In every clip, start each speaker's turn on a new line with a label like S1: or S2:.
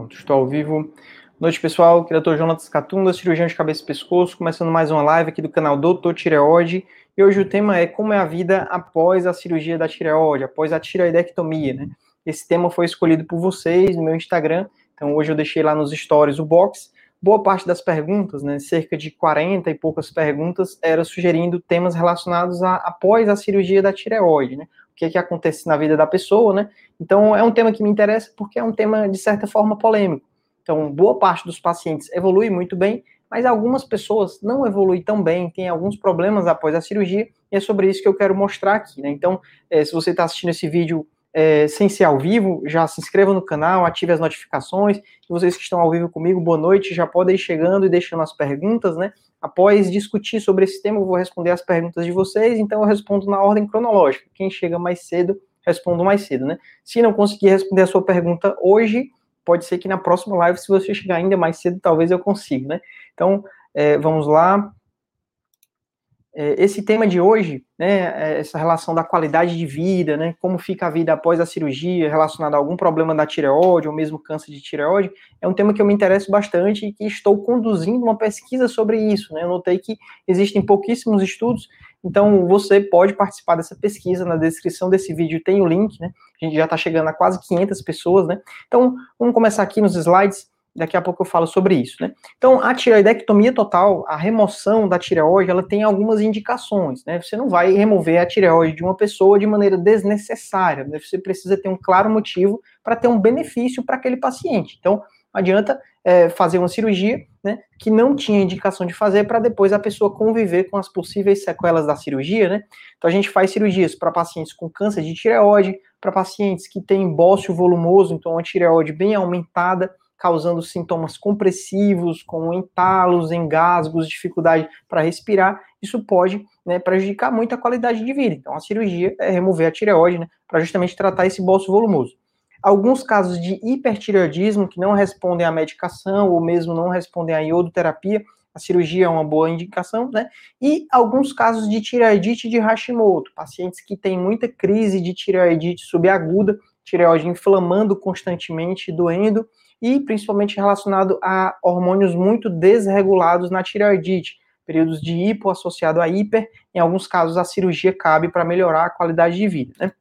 S1: Pronto, estou ao vivo. Noite, pessoal. Aqui é o Dr. Jonas Catunda, cirurgião de cabeça e pescoço, começando mais uma live aqui do canal Doutor Tireoide. E hoje o tema é como é a vida após a cirurgia da tireoide, após a tireoidectomia, né? Esse tema foi escolhido por vocês no meu Instagram, então hoje eu deixei lá nos stories o box. Boa parte das perguntas, né, cerca de 40 e poucas perguntas, era sugerindo temas relacionados a após a cirurgia da tireoide, né? Que, que acontece na vida da pessoa, né? Então, é um tema que me interessa porque é um tema, de certa forma, polêmico. Então, boa parte dos pacientes evolui muito bem, mas algumas pessoas não evoluem tão bem, tem alguns problemas após a cirurgia, e é sobre isso que eu quero mostrar aqui, né? Então, é, se você está assistindo esse vídeo é, sem ser ao vivo, já se inscreva no canal, ative as notificações. E vocês que estão ao vivo comigo, boa noite, já podem ir chegando e deixando as perguntas, né? Após discutir sobre esse tema, eu vou responder as perguntas de vocês, então eu respondo na ordem cronológica. Quem chega mais cedo, respondo mais cedo, né? Se não conseguir responder a sua pergunta hoje, pode ser que na próxima live, se você chegar ainda mais cedo, talvez eu consiga, né? Então, é, vamos lá. É, esse tema de hoje, né, é essa relação da qualidade de vida, né, como fica a vida após a cirurgia, relacionada a algum problema da tireoide ou mesmo câncer de tireoide, é um tema que eu me interesso bastante e que estou conduzindo uma pesquisa sobre isso. Né, eu notei que existem pouquíssimos estudos, então você pode participar dessa pesquisa, na descrição desse vídeo tem o link, né, a gente já está chegando a quase 500 pessoas, né, então vamos começar aqui nos slides, Daqui a pouco eu falo sobre isso, né? Então, a tireoidectomia total, a remoção da tireoide, ela tem algumas indicações, né? Você não vai remover a tireoide de uma pessoa de maneira desnecessária, né? Você precisa ter um claro motivo para ter um benefício para aquele paciente. Então, não adianta é, fazer uma cirurgia, né, que não tinha indicação de fazer para depois a pessoa conviver com as possíveis sequelas da cirurgia, né? Então, a gente faz cirurgias para pacientes com câncer de tireoide, para pacientes que têm bócio volumoso, então uma tireoide bem aumentada, causando sintomas compressivos, como entalos, engasgos, dificuldade para respirar, isso pode né, prejudicar muito a qualidade de vida. Então, a cirurgia é remover a tireoide né, para justamente tratar esse bolso volumoso. Alguns casos de hipertireoidismo que não respondem à medicação ou mesmo não respondem à iodoterapia, a cirurgia é uma boa indicação, né? E alguns casos de tireoidite de Hashimoto, pacientes que têm muita crise de tireoidite subaguda, tireoide inflamando constantemente, doendo, e principalmente relacionado a hormônios muito desregulados na tireoidite, períodos de hipo associado a hiper, em alguns casos a cirurgia cabe para melhorar a qualidade de vida. Né?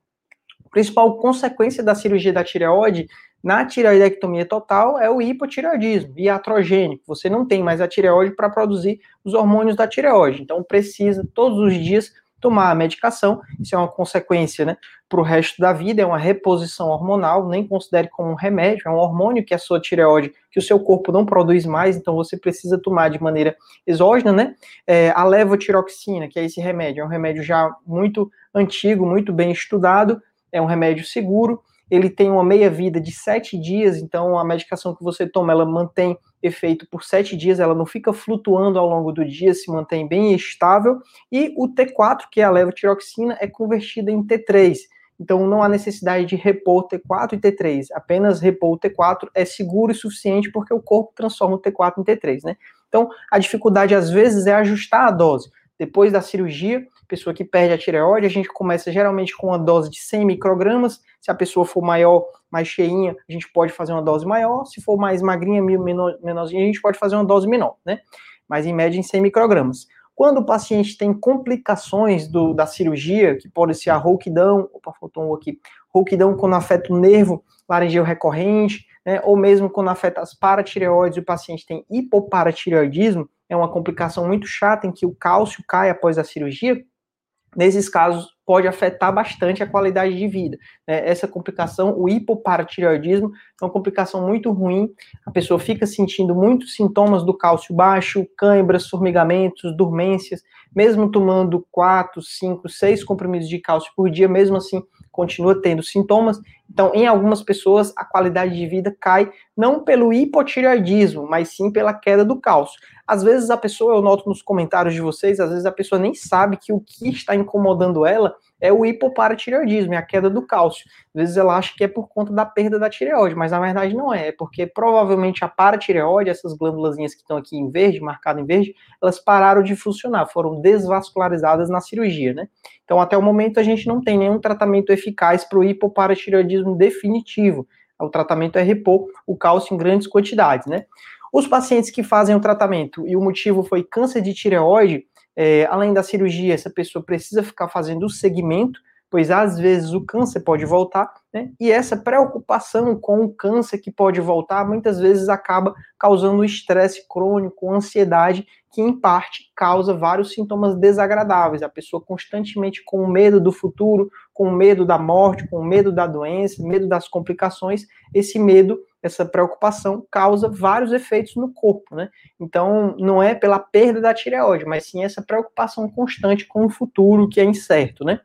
S1: A principal consequência da cirurgia da tireoide na tireoidectomia total é o hipotireoidismo iatrogênico. Você não tem mais a tireoide para produzir os hormônios da tireoide, então precisa todos os dias tomar a medicação. Isso é uma consequência né, para o resto da vida, é uma reposição hormonal, nem considere como um remédio, é um hormônio que a sua tireoide, que o seu corpo não produz mais, então você precisa tomar de maneira exógena, né? É, a levotiroxina, que é esse remédio, é um remédio já muito antigo, muito bem estudado, é um remédio seguro, ele tem uma meia-vida de sete dias, então a medicação que você toma, ela mantém efeito por sete dias, ela não fica flutuando ao longo do dia, se mantém bem estável, e o T4, que é a levotiroxina, é convertida em T3, então não há necessidade de repor T4 e T3, apenas repor o T4 é seguro e suficiente porque o corpo transforma o T4 em T3, né? Então a dificuldade às vezes é ajustar a dose. Depois da cirurgia, pessoa que perde a tireoide, a gente começa geralmente com uma dose de 100 microgramas. Se a pessoa for maior, mais cheinha, a gente pode fazer uma dose maior. Se for mais magrinha, menor, menorzinha, a gente pode fazer uma dose menor, né? Mas em média em 100 microgramas. Quando o paciente tem complicações do, da cirurgia, que pode ser a rouquidão, opa, faltou um aqui, rouquidão quando afeta o nervo laringeu recorrente, né, ou mesmo quando afeta as paratireoides e o paciente tem hipoparatireoidismo, é uma complicação muito chata em que o cálcio cai após a cirurgia, nesses casos pode afetar bastante a qualidade de vida. Né? Essa complicação, o hipoparatireoidismo, é uma complicação muito ruim, a pessoa fica sentindo muitos sintomas do cálcio baixo, câimbras, formigamentos, dormências, mesmo tomando 4, 5, 6 comprimidos de cálcio por dia, mesmo assim continua tendo sintomas. Então, em algumas pessoas, a qualidade de vida cai não pelo hipotireoidismo, mas sim pela queda do cálcio. Às vezes a pessoa, eu noto nos comentários de vocês, às vezes a pessoa nem sabe que o que está incomodando ela é o hipoparatireoidismo, é a queda do cálcio. Às vezes ela acha que é por conta da perda da tireoide, mas na verdade não é, é porque provavelmente a paratireoide, essas glândulas que estão aqui em verde, marcado em verde, elas pararam de funcionar, foram desvascularizadas na cirurgia, né? Então até o momento a gente não tem nenhum tratamento eficaz para o hipoparatireoidismo definitivo. O tratamento é repor o cálcio em grandes quantidades, né? Os pacientes que fazem o tratamento e o motivo foi câncer de tireoide, é, além da cirurgia, essa pessoa precisa ficar fazendo o segmento pois às vezes o câncer pode voltar, né? E essa preocupação com o câncer que pode voltar, muitas vezes acaba causando estresse crônico, ansiedade, que em parte causa vários sintomas desagradáveis. A pessoa constantemente com medo do futuro, com medo da morte, com medo da doença, medo das complicações, esse medo essa preocupação causa vários efeitos no corpo, né? Então, não é pela perda da tireoide, mas sim essa preocupação constante com o futuro que é incerto, né?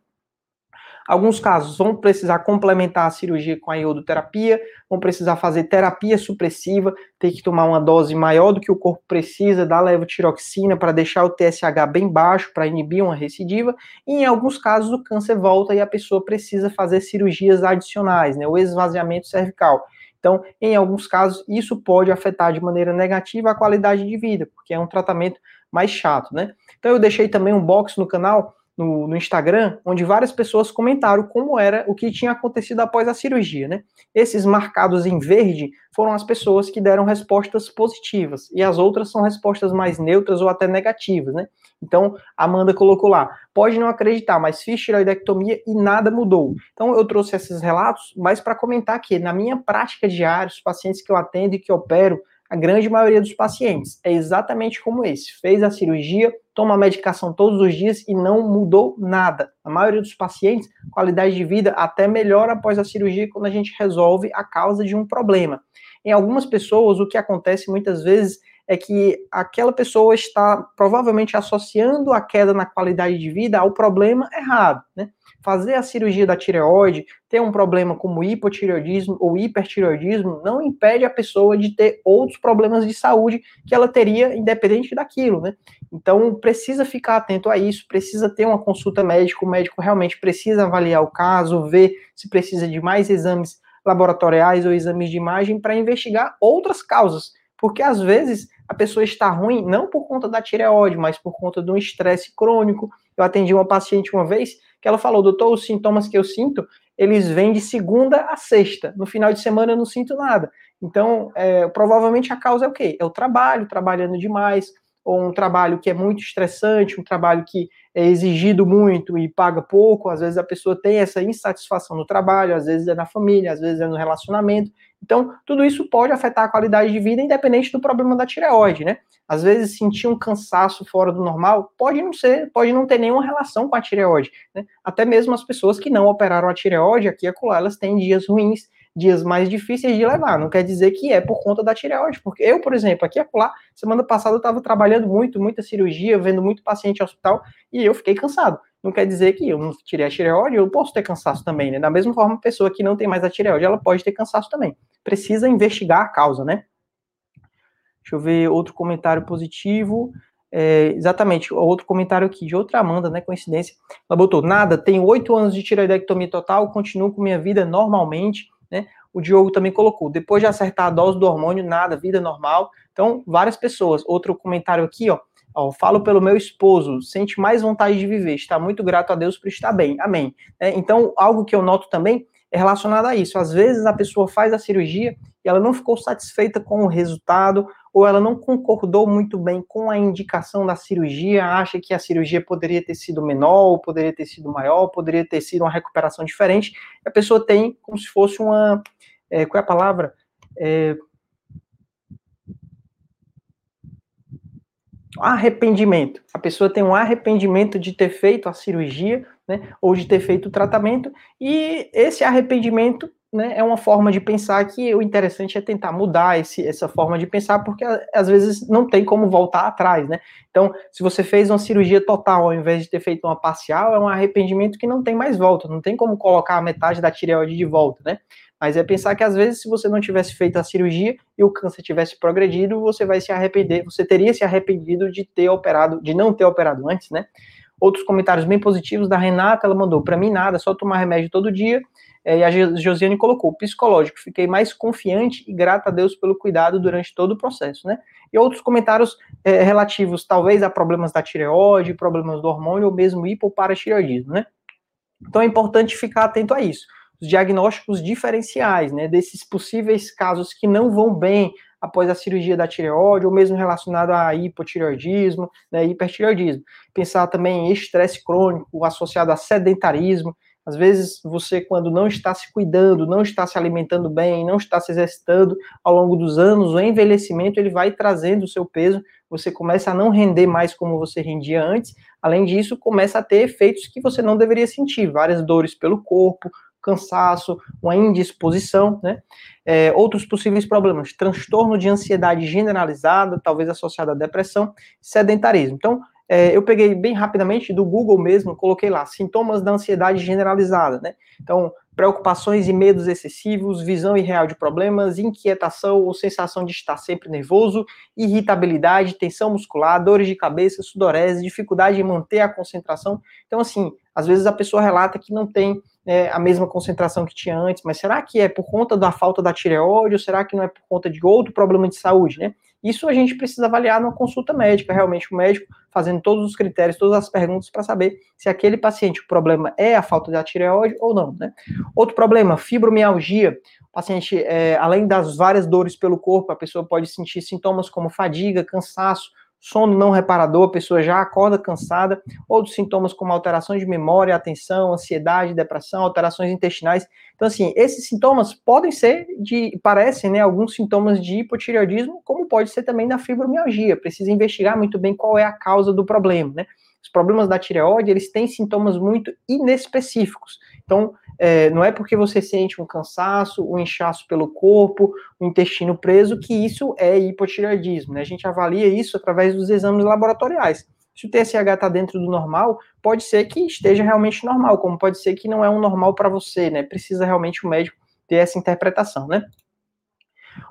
S1: Alguns casos vão precisar complementar a cirurgia com a iodoterapia, vão precisar fazer terapia supressiva, ter que tomar uma dose maior do que o corpo precisa da levotiroxina para deixar o TSH bem baixo, para inibir uma recidiva, e em alguns casos o câncer volta e a pessoa precisa fazer cirurgias adicionais, né, o esvaziamento cervical. Então, em alguns casos, isso pode afetar de maneira negativa a qualidade de vida, porque é um tratamento mais chato, né? Então, eu deixei também um box no canal no, no, Instagram, onde várias pessoas comentaram como era o que tinha acontecido após a cirurgia, né? Esses marcados em verde foram as pessoas que deram respostas positivas, e as outras são respostas mais neutras ou até negativas, né? Então, Amanda colocou lá, pode não acreditar, mas fiz tiroidectomia e nada mudou. Então, eu trouxe esses relatos, mas para comentar que, na minha prática diária, os pacientes que eu atendo e que opero, a grande maioria dos pacientes é exatamente como esse. Fez a cirurgia, toma a medicação todos os dias e não mudou nada. A maioria dos pacientes, qualidade de vida até melhora após a cirurgia quando a gente resolve a causa de um problema. Em algumas pessoas, o que acontece muitas vezes é que aquela pessoa está provavelmente associando a queda na qualidade de vida ao problema errado, né? fazer a cirurgia da tireoide, ter um problema como hipotireoidismo ou hipertireoidismo, não impede a pessoa de ter outros problemas de saúde que ela teria independente daquilo, né? Então, precisa ficar atento a isso, precisa ter uma consulta médica, o médico realmente precisa avaliar o caso, ver se precisa de mais exames laboratoriais ou exames de imagem para investigar outras causas, porque às vezes a pessoa está ruim não por conta da tireoide, mas por conta de um estresse crônico. Eu atendi uma paciente uma vez que ela falou, doutor, os sintomas que eu sinto, eles vêm de segunda a sexta. No final de semana eu não sinto nada. Então, é, provavelmente a causa é o quê? É o trabalho, trabalhando demais, ou um trabalho que é muito estressante, um trabalho que é exigido muito e paga pouco. Às vezes a pessoa tem essa insatisfação no trabalho, às vezes é na família, às vezes é no relacionamento. Então, tudo isso pode afetar a qualidade de vida, independente do problema da tireoide, né? Às vezes sentir um cansaço fora do normal pode não ser, pode não ter nenhuma relação com a tireoide, né? Até mesmo as pessoas que não operaram a tireoide, aqui e acolá, elas têm dias ruins, dias mais difíceis de levar. Não quer dizer que é por conta da tireoide, porque eu, por exemplo, aqui acolá, semana passada eu estava trabalhando muito, muita cirurgia, vendo muito paciente em hospital, e eu fiquei cansado não quer dizer que eu não tirei a tireoide, eu posso ter cansaço também, né? Da mesma forma, a pessoa que não tem mais a tireoide, ela pode ter cansaço também. Precisa investigar a causa, né? Deixa eu ver outro comentário positivo. É, exatamente, outro comentário aqui de outra Amanda, né? Coincidência. Ela botou: nada, tenho oito anos de tireoidectomia total, continuo com minha vida normalmente, né? O Diogo também colocou: depois de acertar a dose do hormônio, nada, vida normal. Então, várias pessoas. Outro comentário aqui, ó. Ó, falo pelo meu esposo, sente mais vontade de viver, está muito grato a Deus por estar bem. Amém. É, então, algo que eu noto também é relacionado a isso. Às vezes a pessoa faz a cirurgia e ela não ficou satisfeita com o resultado, ou ela não concordou muito bem com a indicação da cirurgia, acha que a cirurgia poderia ter sido menor, poderia ter sido maior, poderia ter sido uma recuperação diferente. a pessoa tem como se fosse uma. É, qual é a palavra? É, arrependimento. A pessoa tem um arrependimento de ter feito a cirurgia, né, ou de ter feito o tratamento, e esse arrependimento né, é uma forma de pensar que o interessante é tentar mudar esse, essa forma de pensar, porque às vezes não tem como voltar atrás, né? Então, se você fez uma cirurgia total ao invés de ter feito uma parcial, é um arrependimento que não tem mais volta, não tem como colocar a metade da tireoide de volta, né? Mas é pensar que às vezes, se você não tivesse feito a cirurgia e o câncer tivesse progredido, você vai se arrepender, você teria se arrependido de ter operado, de não ter operado antes, né? Outros comentários bem positivos da Renata, ela mandou, para mim nada, só tomar remédio todo dia. É, e a Josiane colocou, psicológico, fiquei mais confiante e grata a Deus pelo cuidado durante todo o processo, né? E outros comentários é, relativos, talvez, a problemas da tireoide, problemas do hormônio ou mesmo hipoparatireoidismo, né? Então é importante ficar atento a isso. os diagnósticos diferenciais, né, desses possíveis casos que não vão bem após a cirurgia da tireoide, ou mesmo relacionado a hipotireoidismo, né, hipertireoidismo. Pensar também em estresse crônico associado a sedentarismo, às vezes, você, quando não está se cuidando, não está se alimentando bem, não está se exercitando ao longo dos anos, o envelhecimento ele vai trazendo o seu peso, você começa a não render mais como você rendia antes. Além disso, começa a ter efeitos que você não deveria sentir, várias dores pelo corpo, cansaço, uma indisposição, né? É, outros possíveis problemas, transtorno de ansiedade generalizada, talvez associado à depressão, sedentarismo. Então, é, eu peguei bem rapidamente do Google mesmo, coloquei lá, sintomas da ansiedade generalizada, né? Então, preocupações e medos excessivos, visão irreal de problemas, inquietação ou sensação de estar sempre nervoso, irritabilidade, tensão muscular, dores de cabeça, sudorese, dificuldade em manter a concentração. Então, assim, às vezes a pessoa relata que não tem é, a mesma concentração que tinha antes, mas será que é por conta da falta da tireoide ou será que não é por conta de outro problema de saúde, né? Isso a gente precisa avaliar numa consulta médica, realmente o médico fazendo todos os critérios, todas as perguntas para saber se aquele paciente, o problema é a falta da tireoide ou não, né? Outro problema, fibromialgia. O paciente, é, além das várias dores pelo corpo, a pessoa pode sentir sintomas como fadiga, cansaço, sono não reparador, a pessoa já acorda cansada, outros sintomas como alterações de memória, atenção, ansiedade, depressão, alterações intestinais. Então, assim, esses sintomas podem ser de, parecem, né, alguns sintomas de hipotireoidismo, como pode ser também da fibromialgia. Precisa investigar muito bem qual é a causa do problema, né? Os problemas da tireoide, eles têm sintomas muito inespecíficos. Então, é, não é porque você sente um cansaço, um inchaço pelo corpo, o um intestino preso, que isso é hipotireoidismo. Né? A gente avalia isso através dos exames laboratoriais. Se o TSH está dentro do normal, pode ser que esteja realmente normal, como pode ser que não é um normal para você, né? Precisa realmente o médico ter essa interpretação, né?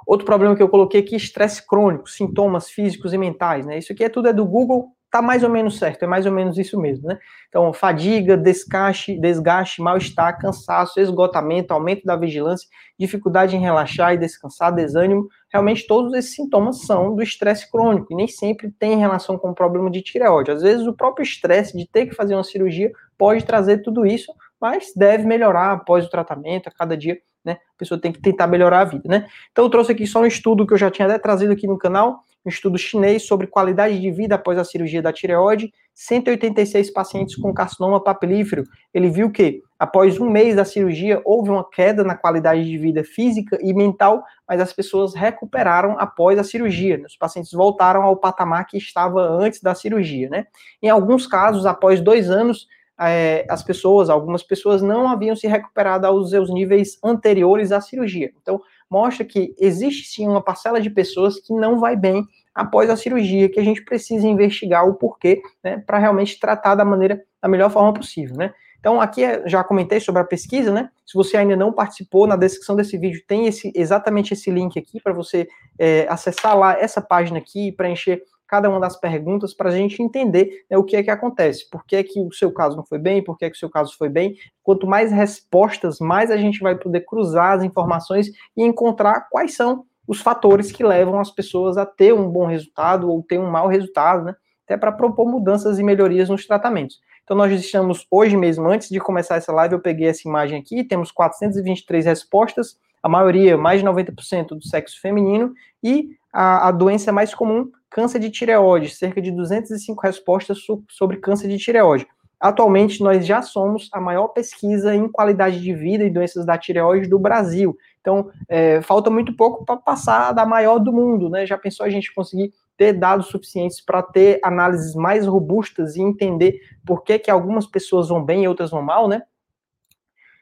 S1: Outro problema que eu coloquei aqui, estresse crônico, sintomas físicos e mentais, né? Isso aqui é tudo é do Google, tá mais ou menos certo, é mais ou menos isso mesmo, né? Então, fadiga, desgaste, desgaste mal-estar, cansaço, esgotamento, aumento da vigilância, dificuldade em relaxar e descansar, desânimo, realmente todos esses sintomas são do estresse crônico e nem sempre tem relação com o problema de tireoide. Às vezes o próprio estresse de ter que fazer uma cirurgia pode trazer tudo isso, mas deve melhorar após o tratamento, a cada dia, né? A pessoa tem que tentar melhorar a vida, né? Então eu trouxe aqui só um estudo que eu já tinha até trazido aqui no canal, um estudo chinês sobre qualidade de vida após a cirurgia da tireoide, 186 pacientes com carcinoma papilífero. Ele viu que, após um mês da cirurgia, houve uma queda na qualidade de vida física e mental, mas as pessoas recuperaram após a cirurgia. Os pacientes voltaram ao patamar que estava antes da cirurgia, né? Em alguns casos, após dois anos, é, as pessoas, algumas pessoas não haviam se recuperado aos seus níveis anteriores à cirurgia. Então, mostra que existe sim uma parcela de pessoas que não vai bem após a cirurgia, que a gente precisa investigar o porquê, né, para realmente tratar da maneira, da melhor forma possível, né. Então, aqui é, já comentei sobre a pesquisa, né? Se você ainda não participou, na descrição desse vídeo tem esse, exatamente esse link aqui para você é, acessar lá essa página aqui, preencher cada uma das perguntas para a gente entender né, o que é que acontece, por que é que o seu caso não foi bem, por que é que o seu caso foi bem. Quanto mais respostas, mais a gente vai poder cruzar as informações e encontrar quais são os fatores que levam as pessoas a ter um bom resultado ou ter um mau resultado, né? Até para propor mudanças e melhorias nos tratamentos. Então, nós estamos hoje mesmo, antes de começar essa live, eu peguei essa imagem aqui, temos 423 respostas, a maioria, mais de 90% do sexo feminino, e a, a doença mais comum, câncer de tireoide, cerca de 205 respostas sobre câncer de tireoide. Atualmente, nós já somos a maior pesquisa em qualidade de vida e doenças da tireoide do Brasil. Então, é, falta muito pouco para passar da maior do mundo, né? Já pensou a gente conseguir ter dados suficientes para ter análises mais robustas e entender por que, que algumas pessoas vão bem e outras vão mal, né?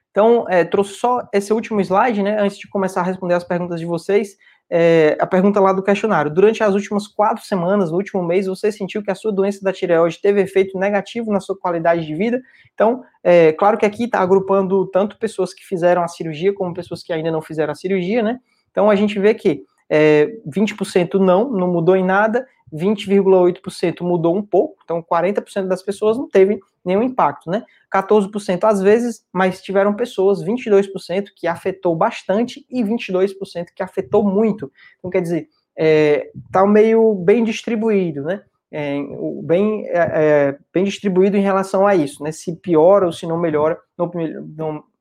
S1: Então, é, trouxe só esse último slide, né? Antes de começar a responder as perguntas de vocês é, a pergunta lá do questionário. Durante as últimas quatro semanas, no último mês, você sentiu que a sua doença da tireoide teve efeito negativo na sua qualidade de vida? Então, é, claro que aqui está agrupando tanto pessoas que fizeram a cirurgia, como pessoas que ainda não fizeram a cirurgia, né? Então, a gente vê que é, 20% não, não mudou em nada, 20,8% mudou um pouco, então 40% das pessoas não teve nenhum impacto, né? 14% às vezes, mas tiveram pessoas, 22% que afetou bastante e 22% que afetou muito. Então, quer dizer, é, tá meio bem distribuído, né? É, bem, é, é, bem distribuído em relação a isso, né? Se piora ou se não melhora,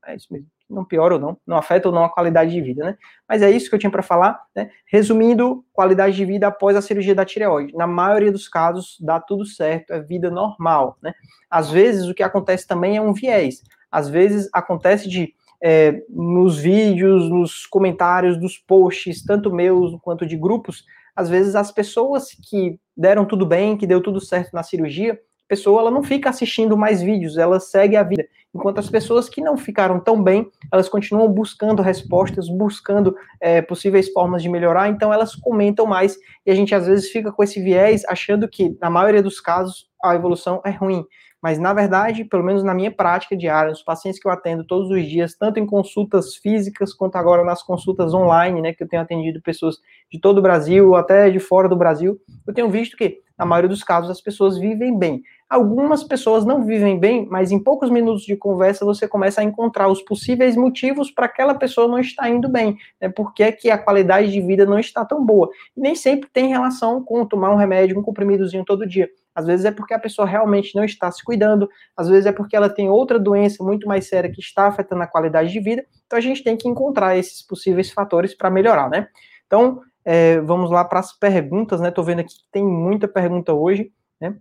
S1: é isso mesmo. Não piora ou não, não afeta ou não a qualidade de vida, né? Mas é isso que eu tinha para falar, né? Resumindo, qualidade de vida após a cirurgia da tireoide. Na maioria dos casos, dá tudo certo, é vida normal, né? Às vezes, o que acontece também é um viés. Às vezes, acontece de é, nos vídeos, nos comentários dos posts, tanto meus quanto de grupos, às vezes as pessoas que deram tudo bem, que deu tudo certo na cirurgia, pessoa ela não fica assistindo mais vídeos, ela segue a vida. Enquanto as pessoas que não ficaram tão bem, elas continuam buscando respostas, buscando é, possíveis formas de melhorar, então elas comentam mais e a gente às vezes fica com esse viés achando que, na maioria dos casos, a evolução é ruim. Mas, na verdade, pelo menos na minha prática diária, os pacientes que eu atendo todos os dias, tanto em consultas físicas quanto agora nas consultas online, né, que eu tenho atendido pessoas de todo o Brasil, até de fora do Brasil, eu tenho visto que, na maioria dos casos, as pessoas vivem bem. Algumas pessoas não vivem bem, mas em poucos minutos de conversa você começa a encontrar os possíveis motivos para aquela pessoa não estar indo bem, né? Porque é que a qualidade de vida não está tão boa. E nem sempre tem relação com tomar um remédio, um comprimidozinho todo dia. Às vezes é porque a pessoa realmente não está se cuidando, às vezes é porque ela tem outra doença muito mais séria que está afetando a qualidade de vida. Então a gente tem que encontrar esses possíveis fatores para melhorar, né? Então, é, vamos lá para as perguntas, né? Tô vendo aqui que tem muita pergunta hoje, né?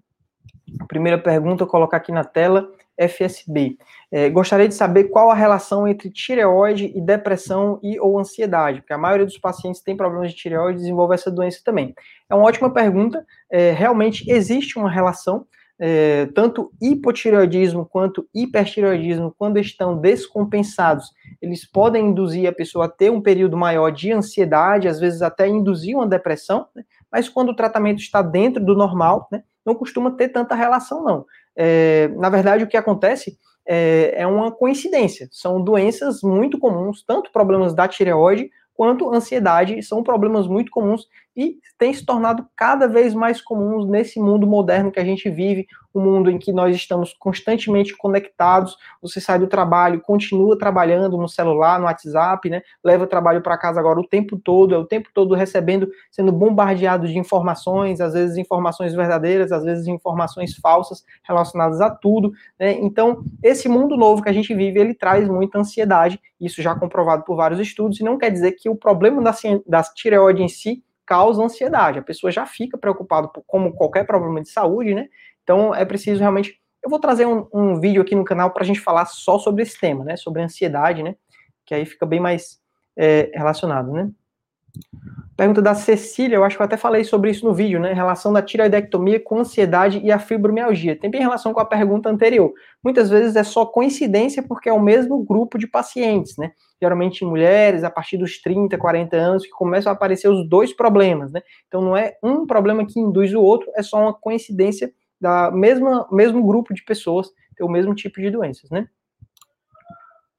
S1: A primeira pergunta, colocar aqui na tela, FSB. É, gostaria de saber qual a relação entre tireoide e depressão e ou ansiedade, porque a maioria dos pacientes tem problemas de tireoide e desenvolve essa doença também. É uma ótima pergunta, é, realmente existe uma relação, é, tanto hipotireoidismo quanto hipertireoidismo, quando estão descompensados, eles podem induzir a pessoa a ter um período maior de ansiedade, às vezes até induzir uma depressão, né? mas quando o tratamento está dentro do normal, né, não costuma ter tanta relação, não. É, na verdade, o que acontece é, é uma coincidência. São doenças muito comuns, tanto problemas da tireoide quanto ansiedade, são problemas muito comuns e têm se tornado cada vez mais comuns nesse mundo moderno que a gente vive, um mundo em que nós estamos constantemente conectados. Você sai do trabalho, continua trabalhando no celular, no WhatsApp, né? Leva o trabalho para casa agora o tempo todo, é o tempo todo recebendo, sendo bombardeado de informações, às vezes informações verdadeiras, às vezes informações falsas relacionadas a tudo, né? Então, esse mundo novo que a gente vive, ele traz muita ansiedade, isso já comprovado por vários estudos, e não quer dizer que o problema da, da tireoide em si causa ansiedade. A pessoa já fica preocupada como qualquer problema de saúde, né? Então é preciso realmente. Eu vou trazer um, um vídeo aqui no canal para a gente falar só sobre esse tema, né? Sobre ansiedade, né? Que aí fica bem mais é, relacionado, né? Pergunta da Cecília, eu acho que eu até falei sobre isso no vídeo, né? Relação da tiroidectomia com ansiedade e a fibromialgia. Tem bem relação com a pergunta anterior. Muitas vezes é só coincidência porque é o mesmo grupo de pacientes, né? Geralmente mulheres, a partir dos 30, 40 anos, que começam a aparecer os dois problemas, né? Então não é um problema que induz o outro, é só uma coincidência da mesma mesmo grupo de pessoas ter o mesmo tipo de doenças, né?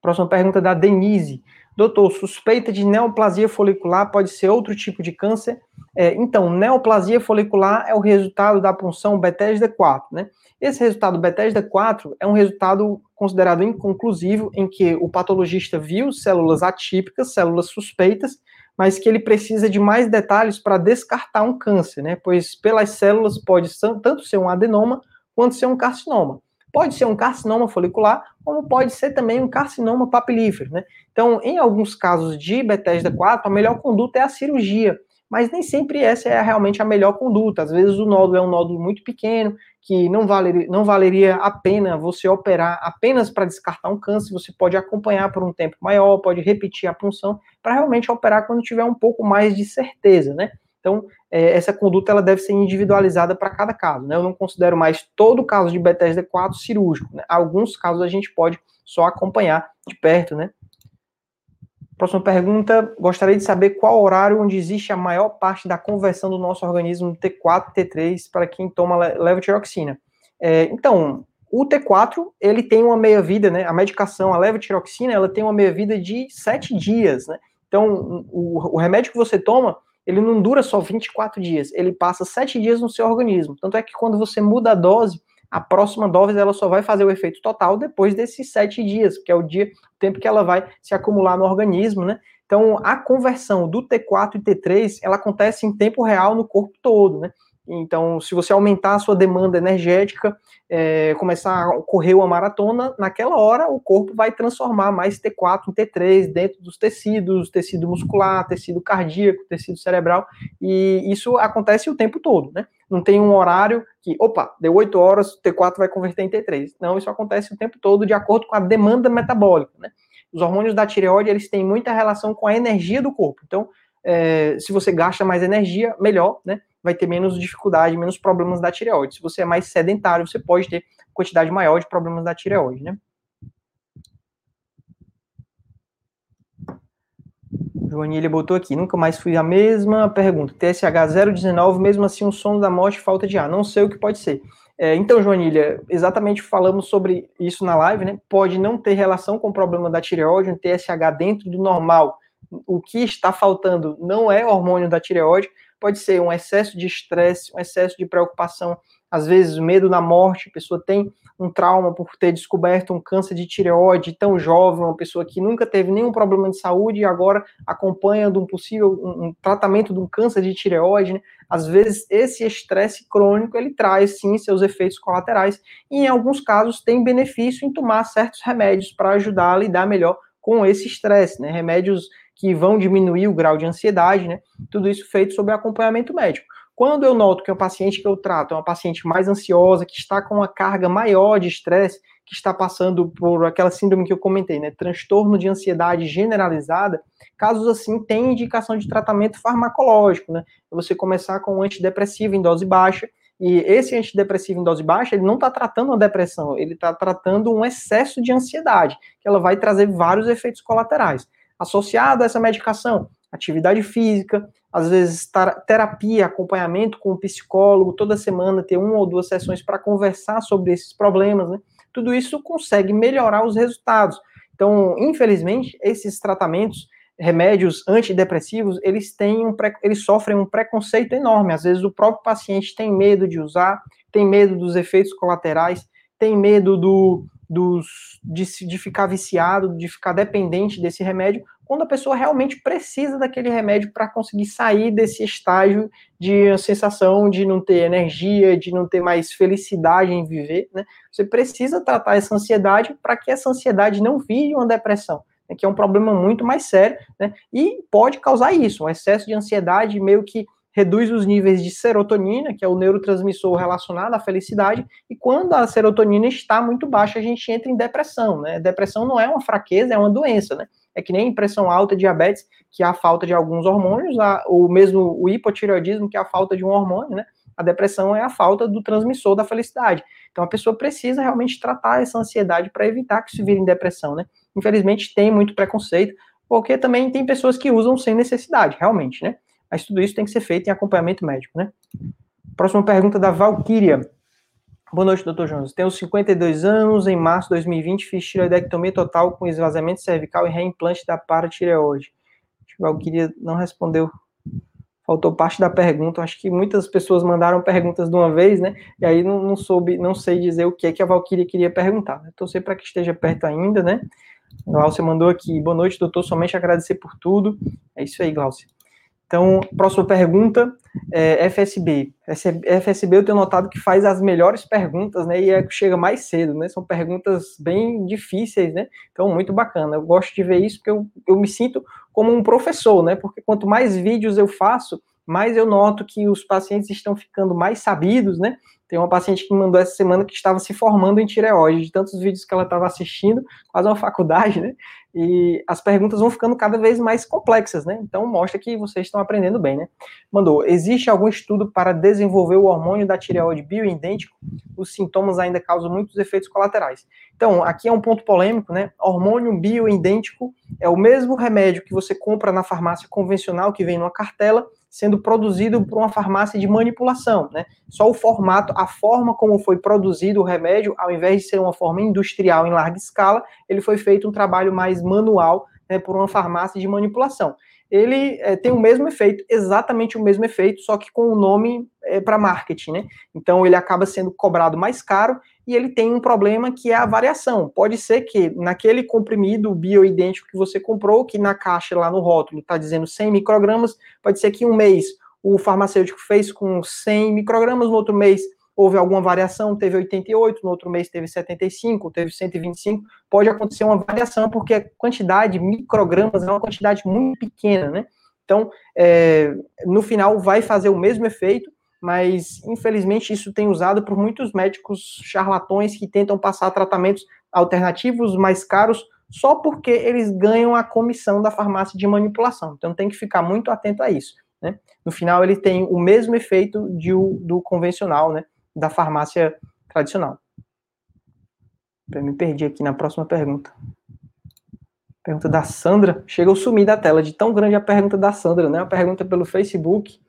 S1: Próxima pergunta da Denise. Doutor, suspeita de neoplasia folicular pode ser outro tipo de câncer? É, então, neoplasia folicular é o resultado da punção Bethesda 4, né? Esse resultado Bethesda 4 é um resultado considerado inconclusivo, em que o patologista viu células atípicas, células suspeitas, mas que ele precisa de mais detalhes para descartar um câncer, né? Pois pelas células pode tanto ser um adenoma quanto ser um carcinoma. Pode ser um carcinoma folicular, como pode ser também um carcinoma papilífero, né? Então, em alguns casos de Bethesda 4, a melhor conduta é a cirurgia, mas nem sempre essa é realmente a melhor conduta. Às vezes o nódulo é um nódulo muito pequeno, que não valeria, não valeria a pena você operar apenas para descartar um câncer, você pode acompanhar por um tempo maior, pode repetir a punção, para realmente operar quando tiver um pouco mais de certeza, né? Então, é, essa conduta ela deve ser individualizada para cada caso. Né? Eu não considero mais todo caso de Bethesda 4 cirúrgico. Né? Alguns casos a gente pode só acompanhar de perto. Né? Próxima pergunta: gostaria de saber qual horário onde existe a maior parte da conversão do nosso organismo T4 e T3 para quem toma levotiroxina. É, então, o T4 ele tem uma meia vida, né? A medicação, a levotiroxina, ela tem uma meia vida de sete dias, né? Então, o, o remédio que você toma ele não dura só 24 dias, ele passa 7 dias no seu organismo. Tanto é que quando você muda a dose, a próxima dose ela só vai fazer o efeito total depois desses 7 dias, que é o dia, o tempo que ela vai se acumular no organismo, né? Então, a conversão do T4 e T3, ela acontece em tempo real no corpo todo, né? Então, se você aumentar a sua demanda energética, é, começar a correr uma maratona, naquela hora o corpo vai transformar mais T4 em T3 dentro dos tecidos, tecido muscular, tecido cardíaco, tecido cerebral, e isso acontece o tempo todo, né? Não tem um horário que, opa, deu 8 horas, o T4 vai converter em T3. Não, isso acontece o tempo todo de acordo com a demanda metabólica, né? Os hormônios da tireoide, eles têm muita relação com a energia do corpo. Então, é, se você gasta mais energia, melhor, né? Vai ter menos dificuldade, menos problemas da tireoide. Se você é mais sedentário, você pode ter quantidade maior de problemas da tireoide, né? Joanilha botou aqui, nunca mais fui a mesma pergunta. TSH 019, mesmo assim um sono da morte, falta de ar. Não sei o que pode ser. É, então, Joanilha, exatamente falamos sobre isso na live, né? Pode não ter relação com o problema da tireoide, um TSH dentro do normal. O que está faltando não é hormônio da tireoide, pode ser um excesso de estresse, um excesso de preocupação, às vezes medo da morte, a pessoa tem um trauma por ter descoberto um câncer de tireoide tão jovem, uma pessoa que nunca teve nenhum problema de saúde e agora acompanha de um possível um, tratamento de um câncer de tireoide, né? às vezes esse estresse crônico ele traz sim seus efeitos colaterais e em alguns casos tem benefício em tomar certos remédios para ajudar a lidar melhor com esse estresse, né? Remédios que vão diminuir o grau de ansiedade, né? Tudo isso feito sob acompanhamento médico. Quando eu noto que o paciente que eu trato é uma paciente mais ansiosa, que está com uma carga maior de estresse, que está passando por aquela síndrome que eu comentei, né, transtorno de ansiedade generalizada, casos assim têm indicação de tratamento farmacológico, né? Você começar com um antidepressivo em dose baixa, e esse antidepressivo em dose baixa, ele não está tratando uma depressão, ele está tratando um excesso de ansiedade, que ela vai trazer vários efeitos colaterais. Associado a essa medicação, atividade física, às vezes terapia, acompanhamento com o psicólogo, toda semana ter uma ou duas sessões para conversar sobre esses problemas, né? Tudo isso consegue melhorar os resultados. Então, infelizmente, esses tratamentos, remédios antidepressivos, eles têm um eles sofrem um preconceito enorme. Às vezes o próprio paciente tem medo de usar, tem medo dos efeitos colaterais, tem medo do, dos, de, de ficar viciado, de ficar dependente desse remédio, quando a pessoa realmente precisa daquele remédio para conseguir sair desse estágio de sensação de não ter energia, de não ter mais felicidade em viver, né? Você precisa tratar essa ansiedade para que essa ansiedade não vire uma depressão, né? que é um problema muito mais sério, né? E pode causar isso, um excesso de ansiedade meio que reduz os níveis de serotonina, que é o neurotransmissor relacionado à felicidade, e quando a serotonina está muito baixa, a gente entra em depressão, né? Depressão não é uma fraqueza, é uma doença, né? é que nem pressão alta, diabetes, que é a falta de alguns hormônios, ou mesmo o hipotireoidismo, que é a falta de um hormônio, né? A depressão é a falta do transmissor da felicidade. Então a pessoa precisa realmente tratar essa ansiedade para evitar que isso vire em depressão, né? Infelizmente tem muito preconceito, porque também tem pessoas que usam sem necessidade, realmente, né? Mas tudo isso tem que ser feito em acompanhamento médico, né? Próxima pergunta da Valkyria. Boa noite, doutor Jones. Tenho 52 anos, em março de 2020 fiz tireoidectomia total com esvaziamento cervical e reimplante da paratireoide. O queria não respondeu, faltou parte da pergunta. Acho que muitas pessoas mandaram perguntas de uma vez, né? E aí não, não soube, não sei dizer o que é que a Valkyria queria perguntar. Né? Torcer para que esteja perto ainda, né? Glaucia mandou aqui. Boa noite, doutor. Somente agradecer por tudo. É isso aí, Glaucia. Então, próxima pergunta é FSB. FSB eu tenho notado que faz as melhores perguntas, né? E é, chega mais cedo, né? São perguntas bem difíceis, né? Então, muito bacana. Eu gosto de ver isso porque eu, eu me sinto como um professor, né? Porque quanto mais vídeos eu faço, mais eu noto que os pacientes estão ficando mais sabidos, né? Tem uma paciente que me mandou essa semana que estava se formando em tireoide, de tantos vídeos que ela estava assistindo, quase uma faculdade, né? E as perguntas vão ficando cada vez mais complexas, né? Então mostra que vocês estão aprendendo bem, né? Mandou: existe algum estudo para desenvolver o hormônio da tireoide bioidêntico? Os sintomas ainda causam muitos efeitos colaterais. Então, aqui é um ponto polêmico, né? Hormônio bioidêntico é o mesmo remédio que você compra na farmácia convencional, que vem numa cartela, sendo produzido por uma farmácia de manipulação, né? Só o formato, a forma como foi produzido o remédio, ao invés de ser uma forma industrial em larga escala, ele foi feito um trabalho mais manual né, por uma farmácia de manipulação. Ele é, tem o mesmo efeito, exatamente o mesmo efeito, só que com o nome é, para marketing, né? Então ele acaba sendo cobrado mais caro e ele tem um problema que é a variação. Pode ser que naquele comprimido bioidêntico que você comprou, que na caixa lá no rótulo está dizendo 100 microgramas, pode ser que um mês o farmacêutico fez com 100 microgramas, no outro mês houve alguma variação, teve 88, no outro mês teve 75, teve 125, pode acontecer uma variação, porque a quantidade de microgramas é uma quantidade muito pequena, né? Então, é, no final vai fazer o mesmo efeito, mas infelizmente isso tem usado por muitos médicos charlatões que tentam passar tratamentos alternativos mais caros só porque eles ganham a comissão da farmácia de manipulação. Então tem que ficar muito atento a isso. Né? No final ele tem o mesmo efeito de, do convencional, né? da farmácia tradicional. Eu me perdi aqui na próxima pergunta. Pergunta da Sandra. Chega a sumir da tela de tão grande a pergunta da Sandra, né? A pergunta pelo Facebook.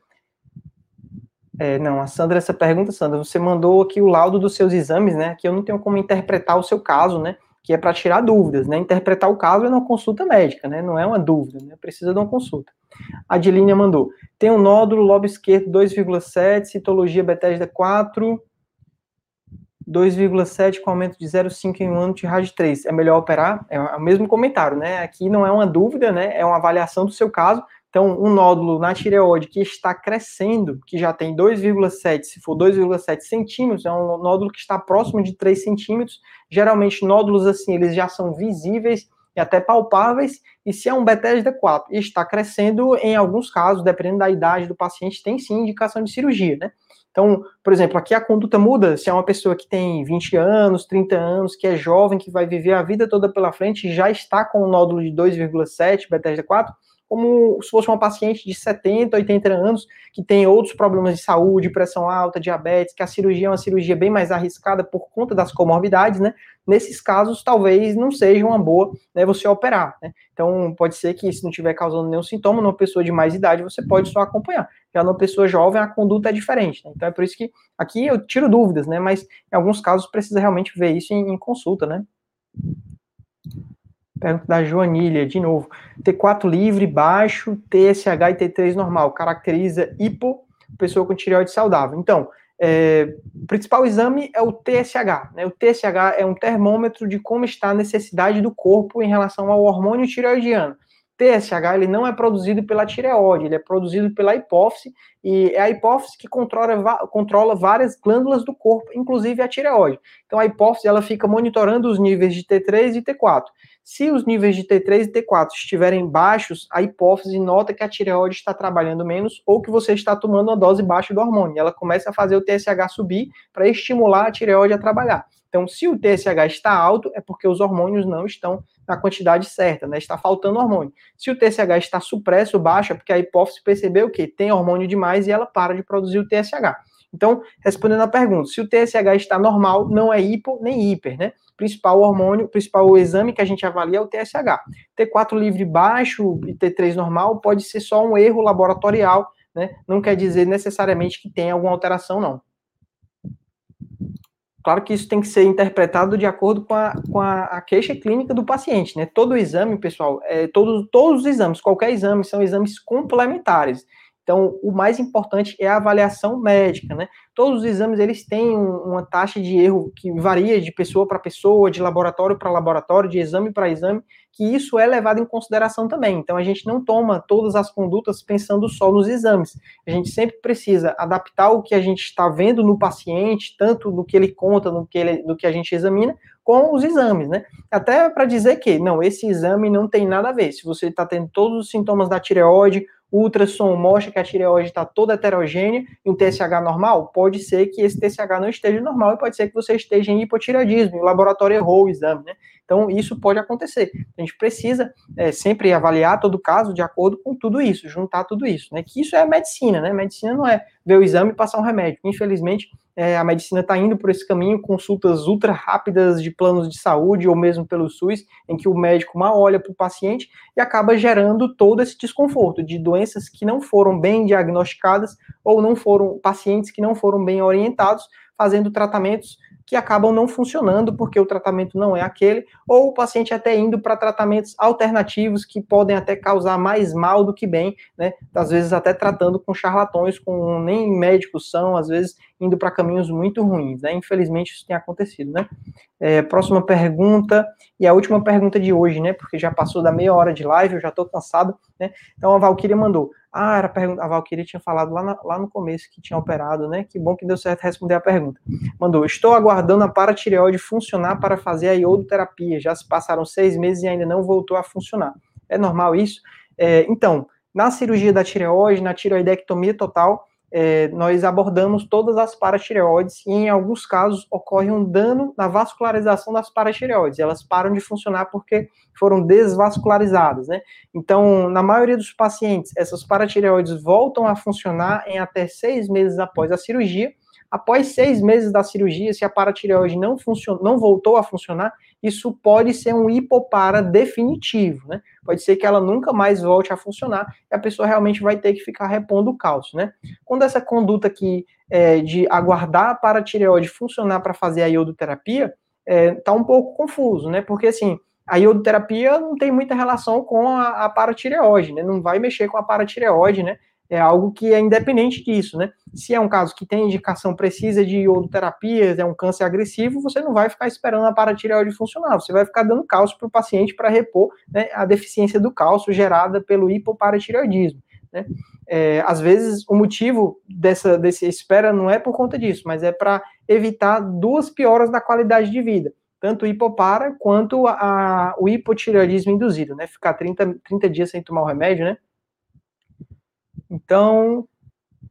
S1: É, não, a Sandra, essa pergunta, Sandra, você mandou aqui o laudo dos seus exames, né? Que eu não tenho como interpretar o seu caso, né? Que é para tirar dúvidas, né? Interpretar o caso é uma consulta médica, né? Não é uma dúvida, né? Precisa de uma consulta. A Adilínia mandou. Tem um nódulo lobo esquerdo 2,7, citologia Bethesda 4, 2,7 com aumento de 0,5 em um ano de RAD 3. É melhor operar? É o mesmo comentário, né? Aqui não é uma dúvida, né? É uma avaliação do seu caso. Então, um nódulo na tireoide que está crescendo, que já tem 2,7, se for 2,7 centímetros, é um nódulo que está próximo de 3 centímetros. Geralmente, nódulos assim, eles já são visíveis e até palpáveis. E se é um Bethesda 4 e está crescendo, em alguns casos, dependendo da idade do paciente, tem sim indicação de cirurgia, né? Então, por exemplo, aqui a conduta muda se é uma pessoa que tem 20 anos, 30 anos, que é jovem, que vai viver a vida toda pela frente, já está com um nódulo de 2,7, Bethesda 4, como se fosse uma paciente de 70, 80 anos, que tem outros problemas de saúde, pressão alta, diabetes, que a cirurgia é uma cirurgia bem mais arriscada por conta das comorbidades, né? Nesses casos, talvez não seja uma boa né, você operar, né? Então, pode ser que se não estiver causando nenhum sintoma, numa pessoa de mais idade, você pode só acompanhar. Já numa pessoa jovem, a conduta é diferente, né? Então, é por isso que aqui eu tiro dúvidas, né? Mas em alguns casos precisa realmente ver isso em, em consulta, né? Pergunta da Joanília, de novo. T4 livre, baixo, TSH e T3 normal. Caracteriza hipo, pessoa com tireoide saudável. Então, é, o principal exame é o TSH. Né? O TSH é um termômetro de como está a necessidade do corpo em relação ao hormônio tireoidiano. TSH ele não é produzido pela tireoide, ele é produzido pela hipófise, e é a hipófise que controla, controla várias glândulas do corpo, inclusive a tireoide. Então a hipófise ela fica monitorando os níveis de T3 e T4. Se os níveis de T3 e T4 estiverem baixos, a hipófise nota que a tireoide está trabalhando menos ou que você está tomando uma dose baixa do hormônio. Ela começa a fazer o TSH subir para estimular a tireoide a trabalhar. Então, se o TSH está alto, é porque os hormônios não estão na quantidade certa, né? Está faltando hormônio. Se o TSH está supresso, baixo, é porque a hipófise percebeu que tem hormônio demais e ela para de produzir o TSH. Então, respondendo a pergunta, se o TSH está normal, não é hipo nem hiper, né? Principal hormônio, principal exame que a gente avalia é o TSH. T4 livre baixo e T3 normal pode ser só um erro laboratorial, né? Não quer dizer necessariamente que tem alguma alteração, não. Claro que isso tem que ser interpretado de acordo com a, com a, a queixa clínica do paciente, né? Todo exame, pessoal, é, todos, todos os exames, qualquer exame, são exames complementares. Então, o mais importante é a avaliação médica, né? Todos os exames, eles têm uma taxa de erro que varia de pessoa para pessoa, de laboratório para laboratório, de exame para exame, que isso é levado em consideração também. Então, a gente não toma todas as condutas pensando só nos exames. A gente sempre precisa adaptar o que a gente está vendo no paciente, tanto do que ele conta, do que, ele, do que a gente examina, com os exames, né? Até para dizer que, não, esse exame não tem nada a ver. Se você está tendo todos os sintomas da tireoide, o ultrassom mostra que a tireoide está toda heterogênea e um TSH normal, pode ser que esse TSH não esteja normal e pode ser que você esteja em hipotireoidismo, o laboratório errou o exame, né? Então, isso pode acontecer. A gente precisa é, sempre avaliar todo caso de acordo com tudo isso, juntar tudo isso, né? Que isso é medicina, né? Medicina não é ver o exame e passar um remédio. Infelizmente, é, a medicina está indo por esse caminho, consultas ultra rápidas de planos de saúde ou mesmo pelo SUS, em que o médico mal olha para o paciente e acaba gerando todo esse desconforto de doenças que não foram bem diagnosticadas ou não foram pacientes que não foram bem orientados, fazendo tratamentos que acabam não funcionando porque o tratamento não é aquele, ou o paciente até indo para tratamentos alternativos que podem até causar mais mal do que bem, né? Às vezes até tratando com charlatões, com nem médicos são, às vezes indo para caminhos muito ruins, né? Infelizmente isso tem acontecido, né? É, próxima pergunta, e a última pergunta de hoje, né? Porque já passou da meia hora de live, eu já estou cansado. Né? Então a Valkyria mandou. Ah, era a pergunta. A Valkyria tinha falado lá, na, lá no começo que tinha operado, né? Que bom que deu certo responder a pergunta. Mandou: Estou aguardando a paratireoide funcionar para fazer a iodoterapia. Já se passaram seis meses e ainda não voltou a funcionar. É normal isso? É, então, na cirurgia da tireoide, na tireoidectomia total, é, nós abordamos todas as paratireoides e, em alguns casos, ocorre um dano na vascularização das paratireoides. Elas param de funcionar porque foram desvascularizadas, né? Então, na maioria dos pacientes, essas paratireoides voltam a funcionar em até seis meses após a cirurgia, Após seis meses da cirurgia, se a paratireoide não, não voltou a funcionar, isso pode ser um hipopara definitivo, né? Pode ser que ela nunca mais volte a funcionar e a pessoa realmente vai ter que ficar repondo o cálcio, né? Quando essa conduta aqui é, de aguardar a paratireoide funcionar para fazer a iodoterapia, é, tá um pouco confuso, né? Porque assim, a iodoterapia não tem muita relação com a, a paratireoide, né? Não vai mexer com a paratireoide, né? É algo que é independente disso, né? Se é um caso que tem indicação precisa de iodoterapia, é um câncer agressivo, você não vai ficar esperando a paratireoide funcionar, você vai ficar dando cálcio para o paciente para repor né, a deficiência do cálcio gerada pelo hipoparatireoidismo. Né? É, às vezes o motivo dessa desse espera não é por conta disso, mas é para evitar duas pioras da qualidade de vida, tanto o hipopara quanto a, a, o hipotireoidismo induzido, né? Ficar 30, 30 dias sem tomar o remédio, né? Então,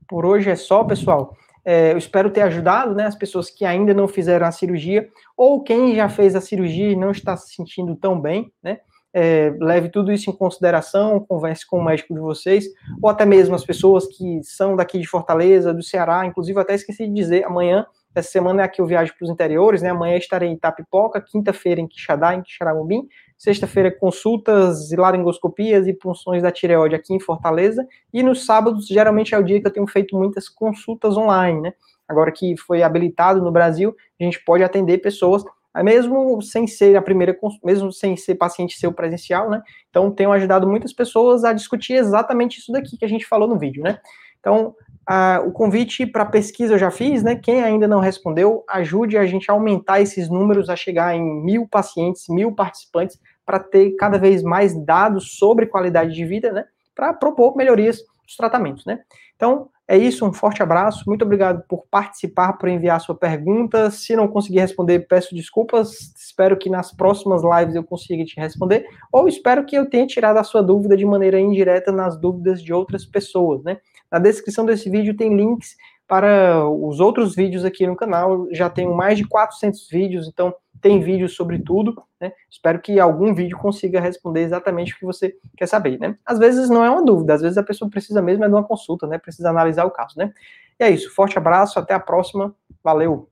S1: por hoje é só, pessoal. É, eu espero ter ajudado né, as pessoas que ainda não fizeram a cirurgia, ou quem já fez a cirurgia e não está se sentindo tão bem, né? É, leve tudo isso em consideração, converse com o médico de vocês, ou até mesmo as pessoas que são daqui de Fortaleza, do Ceará, inclusive até esqueci de dizer, amanhã, essa semana é aqui eu viajo para os interiores, né? Amanhã estarei em Itapipoca, quinta-feira em Quixadá, em Quixaramubim, Sexta-feira, consultas e laringoscopias e punções da tireoide aqui em Fortaleza. E nos sábados, geralmente é o dia que eu tenho feito muitas consultas online, né? Agora que foi habilitado no Brasil, a gente pode atender pessoas, mesmo sem ser a primeira, mesmo sem ser paciente seu presencial, né? Então, tenho ajudado muitas pessoas a discutir exatamente isso daqui que a gente falou no vídeo, né? Então, a, o convite para pesquisa eu já fiz, né? Quem ainda não respondeu, ajude a gente a aumentar esses números, a chegar em mil pacientes, mil participantes, para ter cada vez mais dados sobre qualidade de vida, né? Para propor melhorias dos tratamentos, né? Então, é isso, um forte abraço, muito obrigado por participar, por enviar sua pergunta. Se não conseguir responder, peço desculpas. Espero que nas próximas lives eu consiga te responder, ou espero que eu tenha tirado a sua dúvida de maneira indireta nas dúvidas de outras pessoas, né? Na descrição desse vídeo tem links para os outros vídeos aqui no canal. Já tenho mais de 400 vídeos, então tem vídeos sobre tudo. Né? Espero que algum vídeo consiga responder exatamente o que você quer saber. Né? Às vezes não é uma dúvida, às vezes a pessoa precisa mesmo é de uma consulta, né? precisa analisar o caso. Né? E é isso, forte abraço, até a próxima, valeu!